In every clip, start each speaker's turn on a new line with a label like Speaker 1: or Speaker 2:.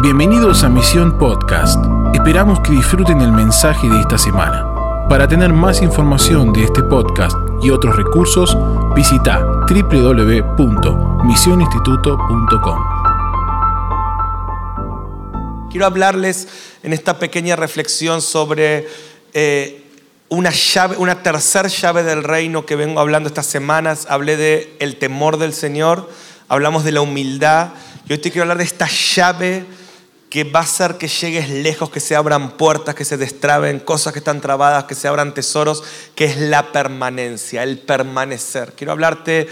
Speaker 1: Bienvenidos a Misión Podcast. Esperamos que disfruten el mensaje de esta semana. Para tener más información de este podcast y otros recursos, visita www.misioninstituto.com.
Speaker 2: Quiero hablarles en esta pequeña reflexión sobre eh, una, llave, una tercera llave del reino que vengo hablando estas semanas. Hablé de el temor del Señor, hablamos de la humildad. Y hoy te quiero hablar de esta llave que va a hacer que llegues lejos, que se abran puertas, que se destraben cosas que están trabadas, que se abran tesoros, que es la permanencia, el permanecer. Quiero hablarte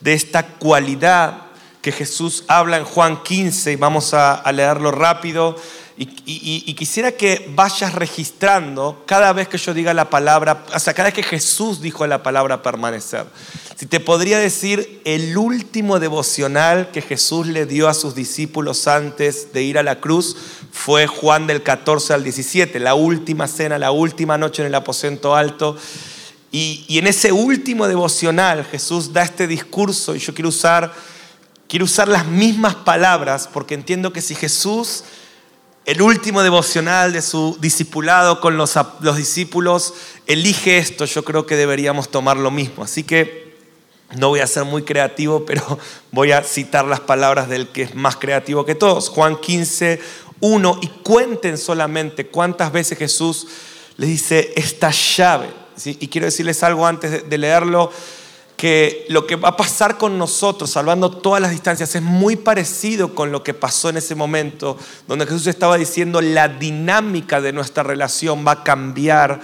Speaker 2: de esta cualidad que Jesús habla en Juan 15 y vamos a, a leerlo rápido. Y, quisiera que vayas registrando cada vez que yo diga la palabra, o sea, cada vez que Jesús dijo la palabra permanecer. Si te podría decir el último devocional que Jesús le dio a sus discípulos antes de ir a la cruz fue Juan del 14 al 17, la última cena, la última noche en el aposento alto. Y, y en ese último devocional Jesús da este discurso y yo quiero usar, quiero usar las mismas palabras porque entiendo que si Jesús el último devocional de su discipulado con los, los, discípulos, elige esto, yo creo que deberíamos tomar lo mismo. Así que no voy a ser muy creativo, pero voy a citar las palabras del que es más creativo que todos. Juan 15, 1, y cuenten solamente cuántas veces Jesús les dice esta llave. Y quiero decirles algo antes de leerlo que lo que va a pasar con nosotros, salvando todas las distancias, es muy parecido con lo que pasó en ese momento, donde Jesús estaba diciendo la dinámica de nuestra relación va a cambiar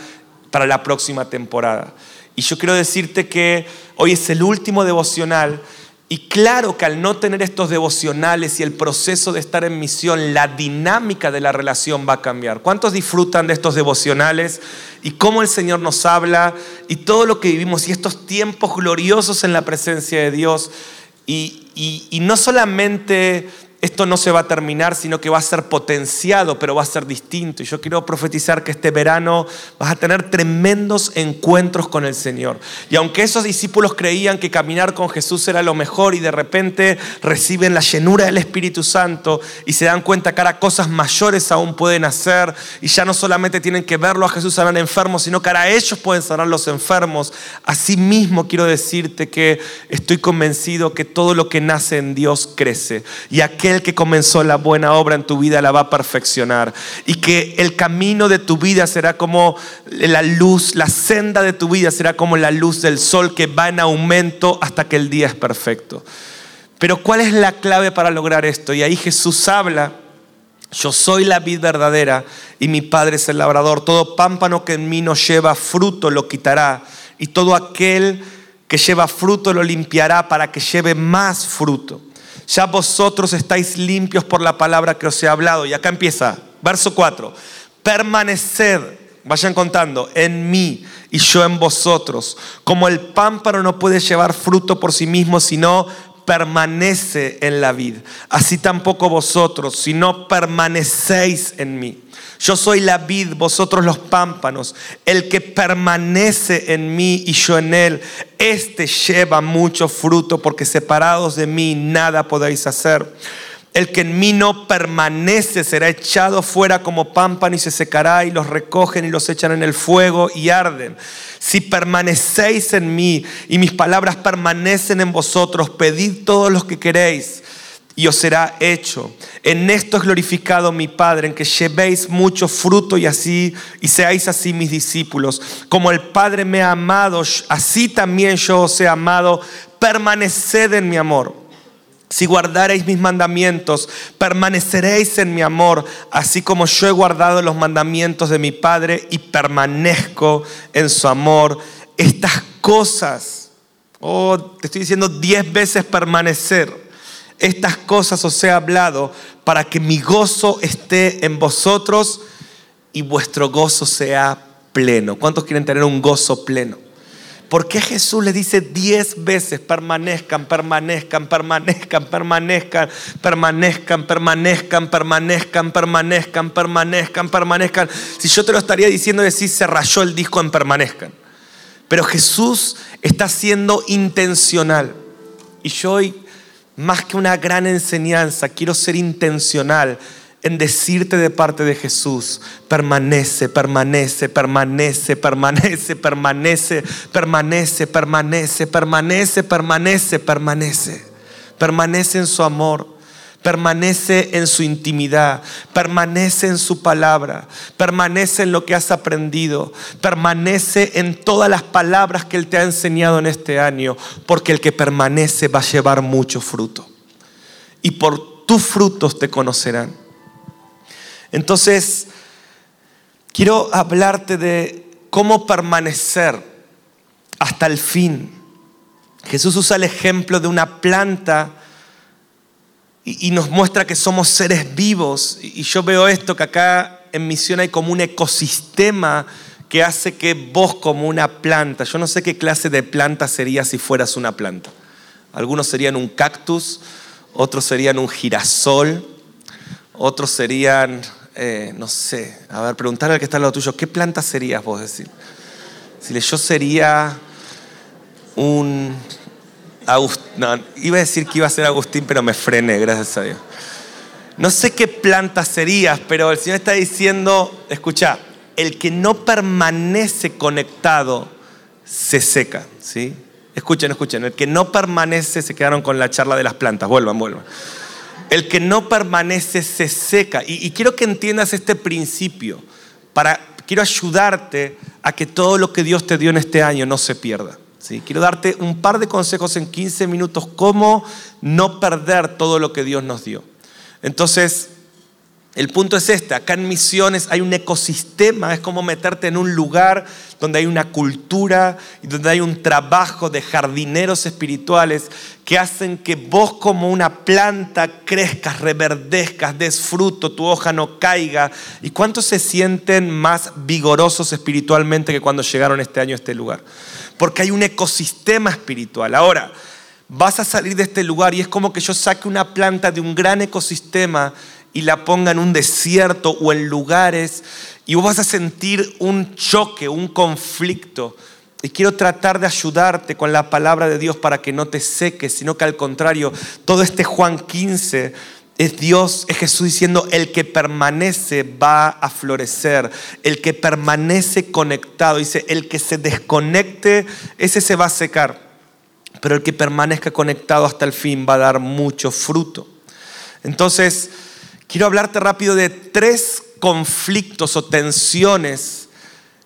Speaker 2: para la próxima temporada. Y yo quiero decirte que hoy es el último devocional y claro que al no tener estos devocionales y el proceso de estar en misión, la dinámica de la relación va a cambiar. ¿Cuántos disfrutan de estos devocionales y cómo el Señor nos habla y todo lo que vivimos y estos tiempos gloriosos en la presencia de Dios? Y, y no solamente esto no se va a terminar, sino que va a ser potenciado, pero va a ser distinto. Y yo quiero profetizar que este verano vas a tener tremendos encuentros con el Señor. Y aunque esos discípulos creían que caminar con Jesús era lo mejor y de repente reciben la llenura del Espíritu Santo y se dan cuenta que ahora cosas mayores aún pueden hacer y ya no solamente tienen que verlo a Jesús sanar enfermos, sino que ahora ellos pueden sanar los enfermos. Asimismo quiero decirte que estoy convencido que todo lo que nace en Dios crece. Y el que comenzó la buena obra en tu vida la va a perfeccionar. Y que el camino de tu vida será como la luz, la senda de tu vida será como la luz del sol que va en aumento hasta que el día es perfecto. Pero ¿cuál es la clave para lograr esto? Y ahí Jesús habla. Yo soy la vid verdadera y mi Padre es el labrador. Todo pámpano que en mí no lleva fruto lo quitará. Y todo aquel que lleva fruto lo limpiará para que lleve más fruto. Ya vosotros estáis limpios por la palabra que os he hablado. Y acá empieza, verso 4. Permaneced, vayan contando, en mí y yo en vosotros. Como el pámpano no puede llevar fruto por sí mismo, sino permanece en la vid. Así tampoco vosotros, si no permanecéis en mí. Yo soy la vid, vosotros los pámpanos. El que permanece en mí y yo en él, este lleva mucho fruto, porque separados de mí nada podéis hacer. El que en mí no permanece será echado fuera como pámpano y se secará y los recogen y los echan en el fuego y arden. Si permanecéis en mí y mis palabras permanecen en vosotros, pedid todos los que queréis y os será hecho. En esto es glorificado mi Padre, en que llevéis mucho fruto y así y seáis así mis discípulos. Como el Padre me ha amado, así también yo os he amado. Permaneced en mi amor. Si guardareis mis mandamientos, permaneceréis en mi amor, así como yo he guardado los mandamientos de mi Padre y permanezco en su amor. Estas cosas, oh, te estoy diciendo diez veces permanecer estas cosas os he hablado para que mi gozo esté en vosotros y vuestro gozo sea pleno. ¿Cuántos quieren tener un gozo pleno? ¿Por qué Jesús le dice diez veces permanezcan, permanezcan, permanezcan, permanezcan, permanezcan, permanezcan, permanezcan, permanezcan, permanezcan, permanezcan? Si yo te lo estaría diciendo, decir se rayó el disco en permanezcan. Pero Jesús está siendo intencional. Y yo hoy más que una gran enseñanza, quiero ser intencional en decirte de parte de Jesús, permanece, permanece, permanece, permanece, permanece, permanece, permanece, permanece, permanece, permanece, permanece en su amor. Permanece en su intimidad, permanece en su palabra, permanece en lo que has aprendido, permanece en todas las palabras que Él te ha enseñado en este año, porque el que permanece va a llevar mucho fruto. Y por tus frutos te conocerán. Entonces, quiero hablarte de cómo permanecer hasta el fin. Jesús usa el ejemplo de una planta y, nos muestra que somos seres vivos. Y yo veo esto, que acá en misión hay como un ecosistema que hace que vos como una planta, yo no sé qué clase de planta sería si fueras una planta. Algunos serían un cactus, otros serían un girasol, otros serían, eh, no sé, a ver, preguntarle al que está al lado tuyo, ¿qué planta serías vos decir? Si yo sería un no, iba a decir que iba a ser Agustín, pero me frené, gracias a Dios. No sé qué planta serías, pero el Señor está diciendo, escucha, el que no permanece conectado se seca, ¿sí? Escuchen, escuchen, el que no permanece, se quedaron con la charla de las plantas, vuelvan, vuelvan. El que no permanece se seca. Y, y quiero que entiendas este principio, para, quiero ayudarte a que todo lo que Dios te dio en este año no se pierda. Quiero darte un par de consejos en 15 minutos, cómo no perder todo lo que Dios nos dio. Entonces, el punto es este, acá en Misiones hay un ecosistema, es como meterte en un lugar donde hay una cultura y donde hay un trabajo de jardineros espirituales que hacen que vos como una planta crezcas, reverdezcas, des fruto, tu hoja no caiga. ¿Y cuántos se sienten más vigorosos espiritualmente que cuando llegaron este año a este lugar? porque hay un ecosistema espiritual. Ahora, vas a salir de este lugar y es como que yo saque una planta de un gran ecosistema y la ponga en un desierto o en lugares y vas a sentir un choque, un conflicto. Y quiero tratar de ayudarte con la palabra de Dios para que no te seques, sino que al contrario, todo este Juan 15 es Dios, es Jesús diciendo, el que permanece va a florecer, el que permanece conectado, dice, el que se desconecte, ese se va a secar, pero el que permanezca conectado hasta el fin va a dar mucho fruto. Entonces, quiero hablarte rápido de tres conflictos o tensiones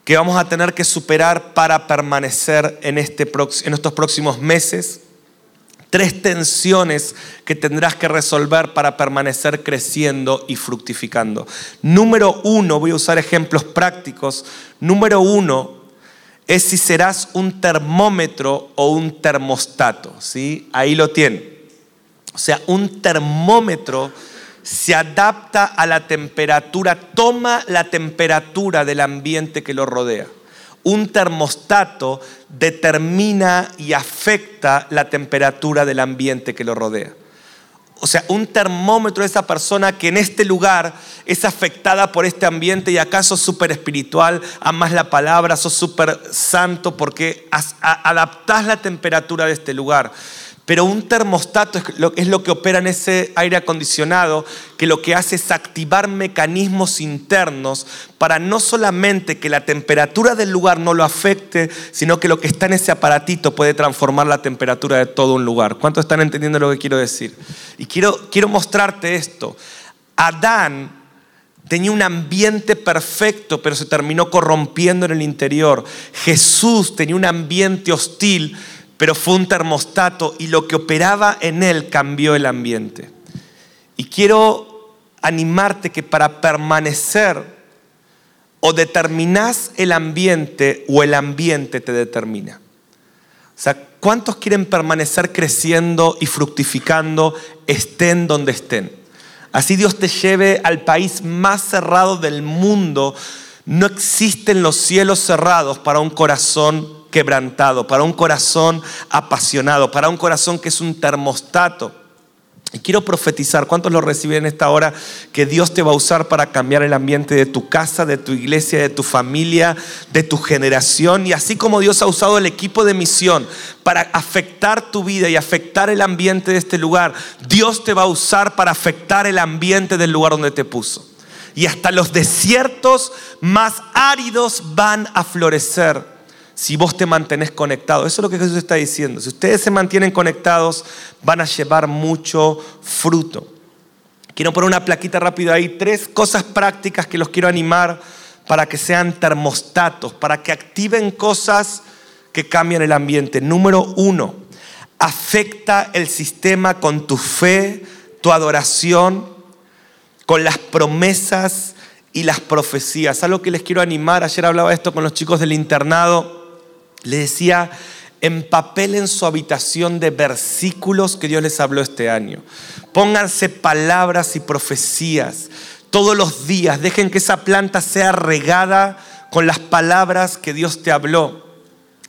Speaker 2: que vamos a tener que superar para permanecer en, este, en estos próximos meses tres tensiones que tendrás que resolver para permanecer creciendo y fructificando. Número uno, voy a usar ejemplos prácticos. Número uno es si serás un termómetro o un termostato. ¿sí? Ahí lo tienen. O sea, un termómetro se adapta a la temperatura, toma la temperatura del ambiente que lo rodea un termostato determina y afecta la temperatura del ambiente que lo rodea. O sea, un termómetro de esa persona que en este lugar es afectada por este ambiente y acaso súper espiritual, amas la palabra, sos súper santo porque adaptás la temperatura de este lugar. Pero un termostato es lo, que opera en ese aire acondicionado, que lo que hace es activar mecanismos internos para no solamente que la temperatura del lugar no lo afecte, sino que lo que está en ese aparatito puede transformar la temperatura de todo un lugar. ¿Cuántos están entendiendo lo que quiero decir? Y quiero, quiero mostrarte esto. Adán tenía un ambiente perfecto, pero se terminó corrompiendo en el interior. Jesús tenía un ambiente hostil pero fue un termostato y lo que operaba en él cambió el ambiente. Y quiero animarte que para permanecer o determinás el ambiente o el ambiente te determina. O sea, ¿cuántos quieren permanecer creciendo y fructificando estén donde estén? Así Dios te lleve al país más cerrado del mundo. No existen los cielos cerrados para un corazón quebrantado, para un corazón apasionado, para un corazón que es un termostato. Y quiero profetizar, ¿cuántos lo reciben en esta hora? Que Dios te va a usar para cambiar el ambiente de tu casa, de tu iglesia, de tu familia, de tu generación. Y así como Dios ha usado el equipo de misión para afectar tu vida y afectar el ambiente de este lugar, Dios te va a usar para afectar el ambiente del lugar donde te puso. Y hasta los desiertos más áridos van a florecer si vos te mantenés conectado. Eso es lo que Jesús está diciendo. Si ustedes se mantienen conectados, van a llevar mucho fruto. Quiero poner una plaquita rápida ahí, tres cosas prácticas que los quiero animar para que sean termostatos, para que activen cosas que cambian el ambiente. Número uno, afecta el sistema con tu fe, tu adoración, con las promesas y las profecías. Algo que les quiero animar, ayer hablaba esto con los chicos del internado le decía, empapelen su habitación de versículos que Dios les habló este año. Pónganse palabras y profecías todos los días. Dejen que esa planta sea regada con las palabras que Dios te habló.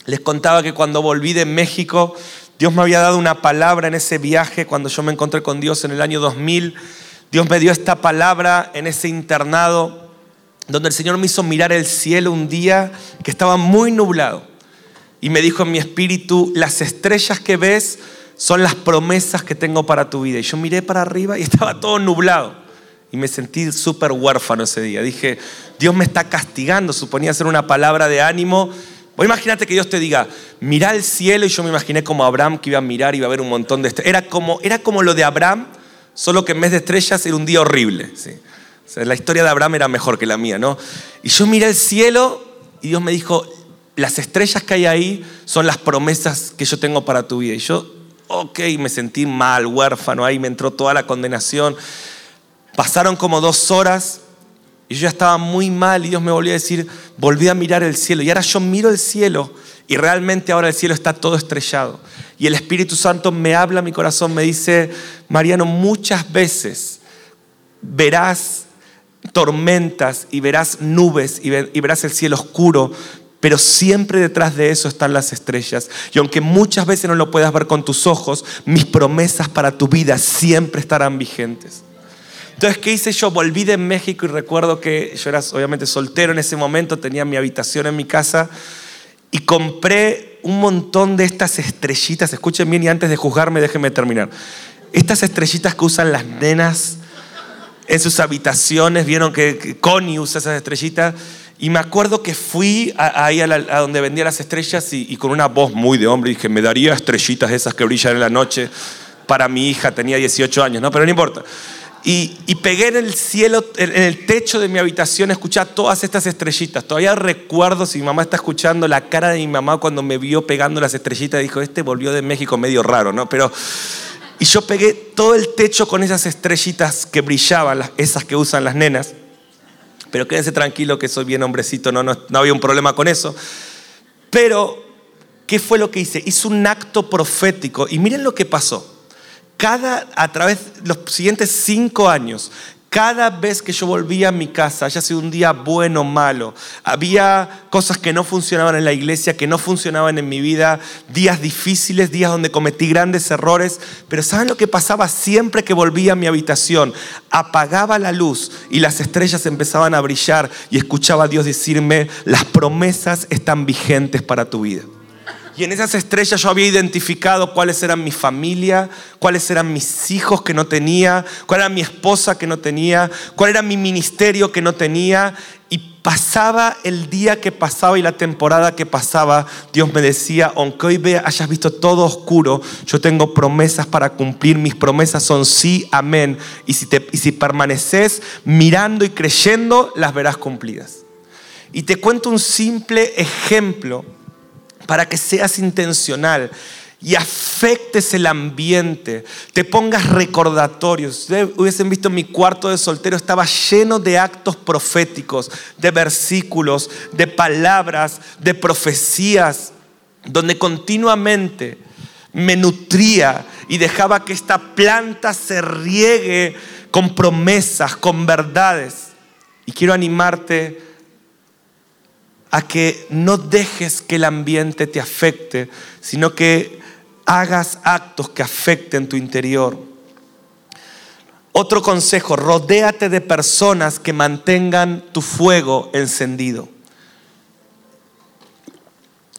Speaker 2: Les contaba que cuando volví de México, Dios me había dado una palabra en ese viaje cuando yo me encontré con Dios en el año 2000. Dios me dio esta palabra en ese internado donde el Señor me hizo mirar el cielo un día que estaba muy nublado y me dijo en mi espíritu, las estrellas que ves son las promesas que tengo para tu vida. Y yo miré para arriba y estaba todo nublado. Y me sentí súper huérfano ese día. Dije, Dios me está castigando. Suponía ser una palabra de ánimo. Vos imagínate que Dios te diga, mira el cielo. Y yo me imaginé como Abraham que iba a mirar y iba a ver un montón de estrellas. Era como, era como lo de Abraham, solo que en vez de estrellas era un día horrible. ¿sí? la historia de Abraham era mejor que la mía, ¿no? Y yo miré el cielo y Dios me dijo, las estrellas que hay ahí son las promesas que yo tengo para tu vida. Y yo, ok, me sentí mal, huérfano, ahí me entró toda la condenación. Pasaron como dos horas y yo ya estaba muy mal y Dios me volvió a decir, volví a mirar el cielo. Y ahora yo miro el cielo y realmente ahora el cielo está todo estrellado. Y el Espíritu Santo me habla a mi corazón, me dice, Mariano, muchas veces verás tormentas y verás nubes y verás el cielo oscuro, pero siempre detrás de eso están las estrellas. Y aunque muchas veces no lo puedas ver con tus ojos, mis promesas para tu vida siempre estarán vigentes. Entonces, ¿qué hice yo? Volví de México y recuerdo que yo era obviamente soltero en ese momento, tenía mi habitación en mi casa y compré un montón de estas estrellitas. Escuchen bien y antes de juzgarme, déjenme terminar. Estas estrellitas que usan las nenas en sus habitaciones, vieron que Connie usa esas estrellitas y me acuerdo que fui ahí a, donde vendía las estrellas y, con una voz muy de hombre dije, me daría estrellitas esas que brillan en la noche para mi hija, tenía 18 años, ¿no? Pero no importa. Y, pegué en el cielo, en el techo de mi habitación, escuchar todas estas estrellitas. Todavía recuerdo, si mi mamá está escuchando, la cara de mi mamá cuando me vio pegando las estrellitas, dijo, este volvió de México medio raro, ¿no? Pero... Y yo pegué todo el techo con esas estrellitas que brillaban, esas que usan las nenas. Pero quédense tranquilo que soy bien hombrecito, no, no, había un problema con eso. Pero, ¿qué fue lo que hice? Hice un acto profético y miren lo que pasó. Cada, a través de los siguientes cinco años, cada vez que yo volvía a mi casa, haya sido un día bueno o malo, había cosas que no funcionaban en la iglesia, que no funcionaban en mi vida, días difíciles, días donde cometí grandes errores, pero ¿saben lo que pasaba siempre que volvía a mi habitación? Apagaba la luz y las estrellas empezaban a brillar y escuchaba a Dios decirme, las promesas están vigentes para tu vida. Y en esas estrellas yo había identificado cuáles eran mi familia, cuáles eran mis hijos que no tenía, cuál era mi esposa que no tenía, cuál era mi ministerio que no tenía. Y pasaba el día que pasaba y la temporada que pasaba, Dios me decía, aunque hoy hayas visto todo oscuro, yo tengo promesas para cumplir. Mis promesas son sí, amén. Y si, te, y si permaneces mirando y creyendo, las verás cumplidas. Y te cuento un simple ejemplo para que seas intencional y afectes el ambiente, te pongas recordatorios. Ustedes hubiesen visto mi cuarto de soltero, estaba lleno de actos proféticos, de versículos, de palabras, de profecías, donde continuamente me nutría y dejaba que esta planta se riegue con promesas, con verdades. Y quiero animarte a que no dejes que el ambiente te afecte, sino que hagas actos que afecten tu interior. Otro consejo, rodéate de personas que mantengan tu fuego encendido.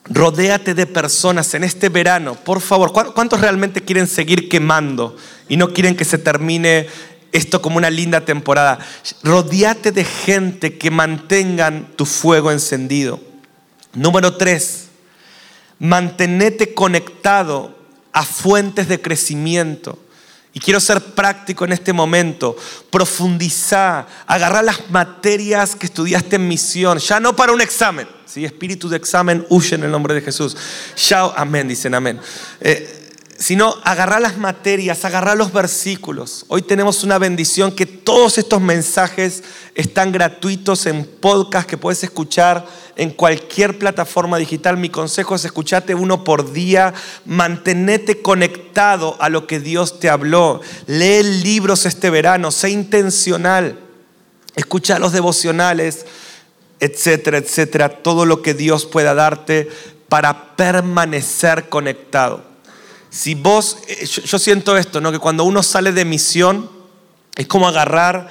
Speaker 2: Rodéate de personas en este verano, por favor. ¿Cuántos realmente quieren seguir quemando y no quieren que se termine esto como una linda temporada? Rodéate de gente que mantengan tu fuego encendido. Número tres, mantenete conectado a fuentes de crecimiento. Y quiero ser práctico en este momento. Profundizar, agarrar las materias que estudiaste en misión, ya no para un examen ¿sí? Espíritu de examen, huye en el nombre de Jesús. Chao, amén, dicen amén. Eh, sino agarrar las materias, agarrar los versículos. Hoy tenemos una bendición que todos estos mensajes están gratuitos en podcast que puedes escuchar en cualquier plataforma digital. Mi consejo es escucharte uno por día, mantenete conectado a lo que Dios te habló. Lee libros este verano, sé intencional. Escucha los devocionales etcétera, etcétera, todo lo que Dios pueda darte para permanecer conectado. Si vos, eh, yo, siento esto, ¿no? que cuando uno sale de misión es como agarrar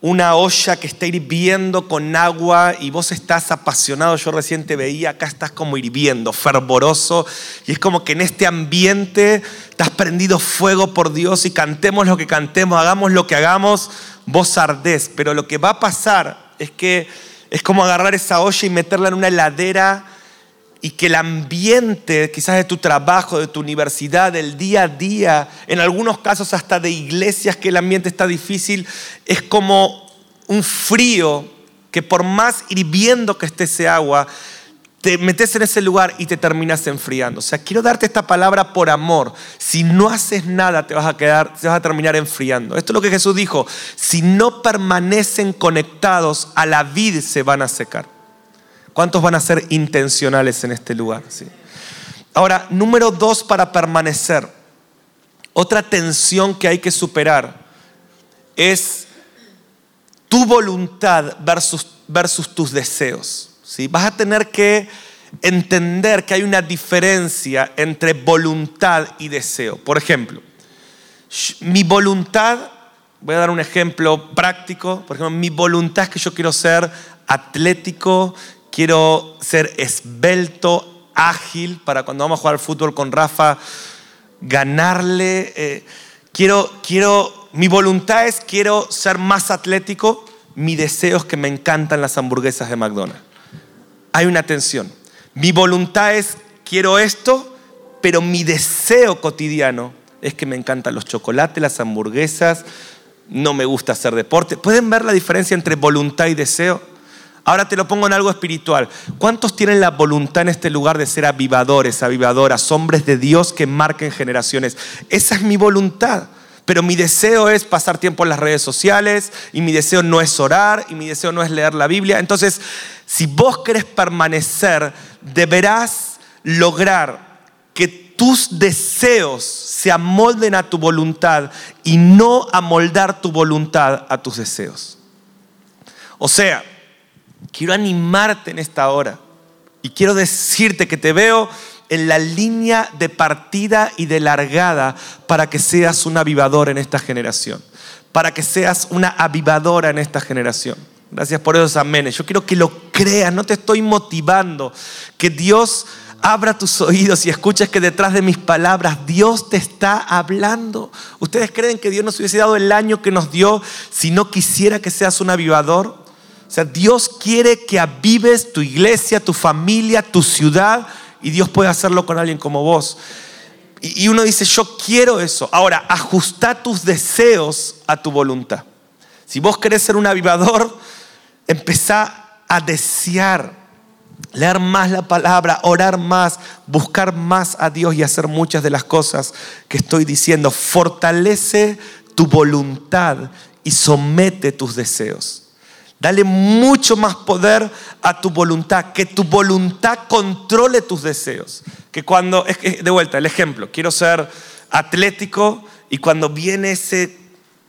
Speaker 2: una olla que está hirviendo con agua y vos estás apasionado, yo recién te veía, acá estás como hirviendo, fervoroso, y es como que en este ambiente estás prendido fuego por Dios y cantemos lo que cantemos, hagamos lo que hagamos, vos ardés, pero lo que va a pasar es que es como agarrar esa olla y meterla en una heladera y que el ambiente, quizás de tu trabajo, de tu universidad, del día a día, en algunos casos hasta de iglesias que el ambiente está difícil, es como un frío que por más hirviendo que esté ese agua, te metes en ese lugar y te terminas enfriando. O sea, quiero darte esta palabra por amor. Si no haces nada, te vas a quedar, te vas a terminar enfriando. Esto es lo que Jesús dijo. Si no permanecen conectados a la vid, se van a secar. ¿Cuántos van a ser intencionales en este lugar? ¿Sí? Ahora, número dos para permanecer. Otra tensión que hay que superar es tu voluntad versus, versus tus deseos. Vas a tener que entender que hay una diferencia entre voluntad y deseo. Por ejemplo, mi voluntad, voy a dar un ejemplo práctico, por ejemplo, mi voluntad es que yo quiero ser atlético, quiero ser esbelto, ágil, para cuando vamos a jugar fútbol con Rafa, ganarle. Eh, quiero, quiero, mi voluntad es quiero ser más atlético, mi deseo es que me encantan las hamburguesas de McDonald's hay una tensión. Mi voluntad es, quiero esto, pero mi deseo cotidiano es que me encantan los chocolates, las hamburguesas, no me gusta hacer deporte. ¿Pueden ver la diferencia entre voluntad y deseo? Ahora te lo pongo en algo espiritual. ¿Cuántos tienen la voluntad en este lugar de ser avivadores, avivadoras, hombres de Dios que marquen generaciones? Esa es mi voluntad. Pero mi deseo es pasar tiempo en las redes sociales y mi deseo no es orar y mi deseo no es leer la Biblia. Entonces, si vos querés permanecer, deberás lograr que tus deseos se amolden a tu voluntad y no amoldar tu voluntad a tus deseos. O sea, quiero animarte en esta hora y quiero decirte que te veo en la línea de partida y de largada para que seas un avivador en esta generación, para que seas una avivadora en esta generación. Gracias por esos amenes. Yo quiero que lo creas, no te estoy motivando, que Dios abra tus oídos y escuches que detrás de mis palabras Dios te está hablando. ¿Ustedes creen que Dios nos hubiese dado el año que nos dio si no quisiera que seas un avivador? O sea, Dios quiere que avives tu iglesia, tu familia, tu ciudad y Dios puede hacerlo con alguien como vos. Y uno dice, yo quiero eso. Ahora, ajusta tus deseos a tu voluntad. Si vos querés ser un avivador, empezá a desear, leer más la palabra, orar más, buscar más a Dios y hacer muchas de las cosas que estoy diciendo. Fortalece tu voluntad y somete tus deseos. Dale mucho más poder a tu voluntad, que tu voluntad controle tus deseos. Que cuando, de vuelta, el ejemplo, quiero ser atlético y cuando viene ese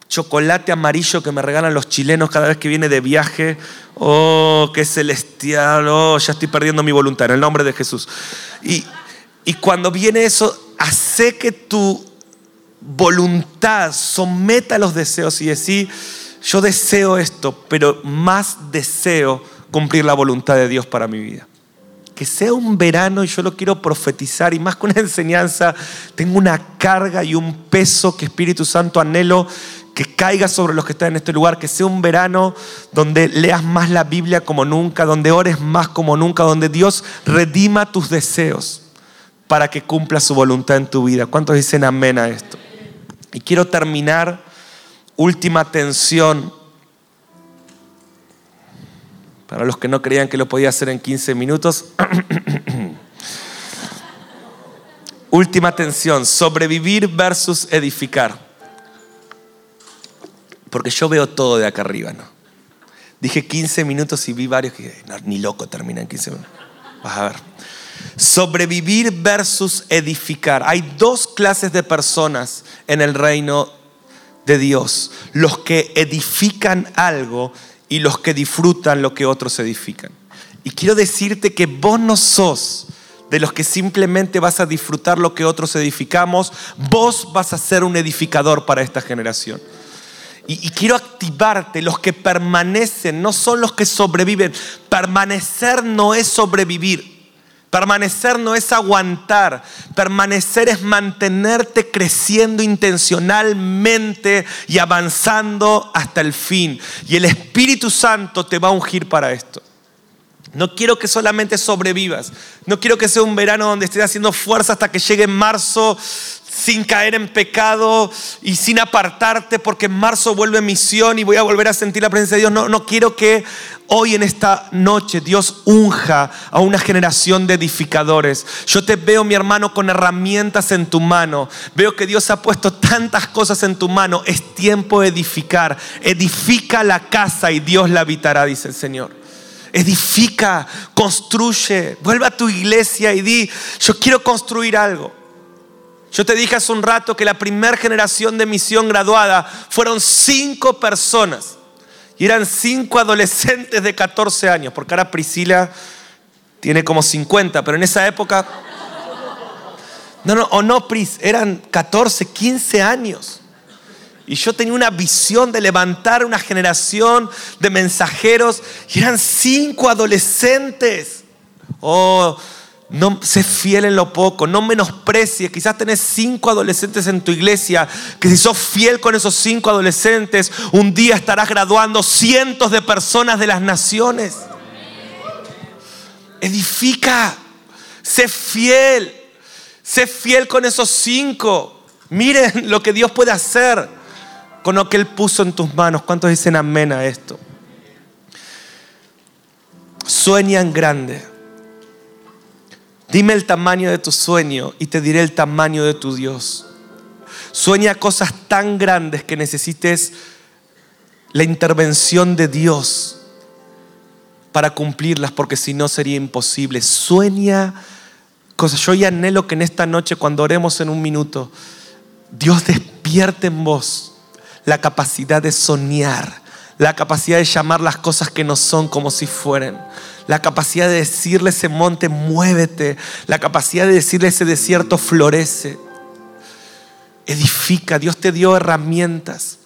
Speaker 2: chocolate amarillo que me regalan los chilenos cada vez que viene de viaje, oh, qué celestial, oh, ya estoy perdiendo mi voluntad en el nombre de Jesús. Y, y cuando viene eso, hace que tu voluntad, someta los deseos y decir, yo deseo esto, pero más deseo cumplir la voluntad de Dios para mi vida. Que sea un verano y yo lo quiero profetizar y más que una enseñanza, tengo una carga y un peso que Espíritu Santo anhelo que caiga sobre los que están en este lugar, que sea un verano donde leas más la Biblia como nunca, donde ores más como nunca, donde Dios redima tus deseos para que cumpla su voluntad en tu vida. ¿Cuántos dicen amén a esto? Y quiero terminar, última atención, para los que no creían que lo podía hacer en 15 minutos. última atención, sobrevivir versus edificar. Porque yo veo todo de acá arriba, ¿no? Dije 15 minutos y vi varios que ni loco termina en 15 minutos. Vas a ver. Sobrevivir versus edificar. Hay dos clases de personas en el reino de Dios. Los que edifican algo y los que disfrutan lo que otros edifican. Y quiero decirte que vos no sos de los que simplemente vas a disfrutar lo que otros edificamos, vos vas a ser un edificador para esta generación. Y, y, quiero activarte, los que permanecen no son los que sobreviven. Permanecer no es sobrevivir. Permanecer no es aguantar, permanecer es mantenerte creciendo intencionalmente y avanzando hasta el fin. Y el Espíritu Santo te va a ungir para esto. No quiero que solamente sobrevivas. No quiero que sea un verano donde estés haciendo fuerza hasta que llegue marzo sin caer en pecado y sin apartarte porque en marzo vuelve misión y voy a volver a sentir la presencia de Dios. No, no quiero que hoy en esta noche Dios unja a una generación de edificadores. Yo te veo, mi hermano, con herramientas en tu mano. Veo que Dios ha puesto tantas cosas en tu mano. Es tiempo de edificar. Edifica la casa y Dios la habitará, dice el Señor edifica, construye, vuelve a tu iglesia y di, yo quiero construir algo. Yo te dije hace un rato que la primera generación de misión graduada fueron cinco personas. Y eran cinco adolescentes de 14 años, porque ahora Priscila tiene como 50, pero en esa época... No, no, o no, Pris, eran 14, 15 años. Y yo tenía una visión de levantar una generación de mensajeros y eran cinco adolescentes. Oh, no sé fiel en lo poco, no menosprecies. Quizás tenés cinco adolescentes en tu iglesia, que si sos fiel con esos cinco adolescentes, un día estarás graduando cientos de personas de las naciones. Edifica, sé fiel, sé fiel con esos cinco. Miren lo que Dios puede hacer con lo que Él puso en tus manos. ¿Cuántos dicen amén a esto? Sueñan grande Dime el tamaño de tu sueño y te diré el tamaño de tu Dios. Sueña cosas tan grandes que necesites la intervención de Dios para cumplirlas, porque si no sería imposible. Sueña cosas. Yo ya anhelo que en esta noche, cuando oremos en un minuto, Dios despierte en vos la capacidad de soñar, la capacidad de llamar las cosas que no son como si fueran, la capacidad de decirle ese monte, muévete, la capacidad de decirle ese desierto, florece. Edifica, Dios te dio herramientas.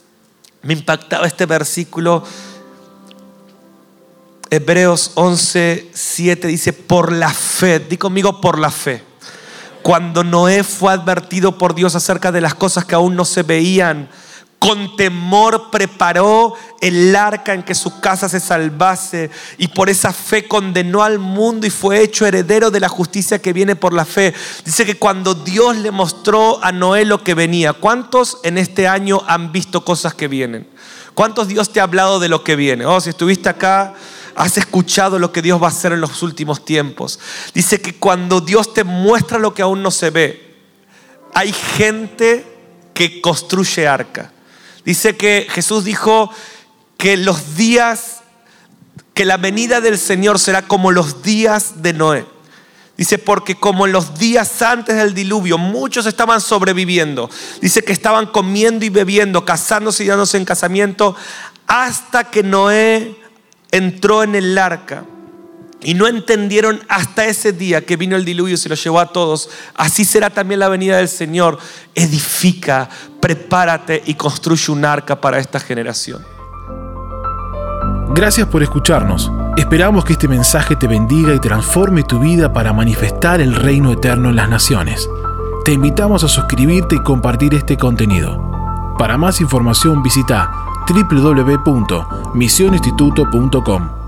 Speaker 2: Me impactaba este versículo. Hebreos 11, 7 dice, por la fe, di conmigo por la fe. Cuando Noé fue advertido por Dios acerca de las cosas que aún no se veían, con temor preparó el arca en que su casa se salvase y por esa fe condenó al mundo y fue hecho heredero de la justicia que viene por la fe. Dice que cuando Dios le mostró a Noé lo que venía, ¿cuántos en este año han visto cosas que vienen? ¿Cuántos Dios te ha hablado de lo que viene? Oh, si estuviste acá, has escuchado lo que Dios va a hacer en los últimos tiempos. Dice que cuando Dios te muestra lo que aún no se ve, hay gente que construye arca. Dice que Jesús dijo que los días, que la venida del Señor será como los días de Noé. Dice, porque como en los días antes del diluvio, muchos estaban sobreviviendo. Dice que estaban comiendo y bebiendo, casándose y dándose en casamiento, hasta que Noé entró en el arca. Y no entendieron hasta ese día que vino el diluvio y se lo llevó a todos. Así será también la venida del Señor. Edifica, prepárate y construye un arca para esta generación.
Speaker 1: Gracias por escucharnos. Esperamos que este mensaje te bendiga y transforme tu vida para manifestar el reino eterno en las naciones. Te invitamos a suscribirte y compartir este contenido. Para más información visita www.misioninstituto.com.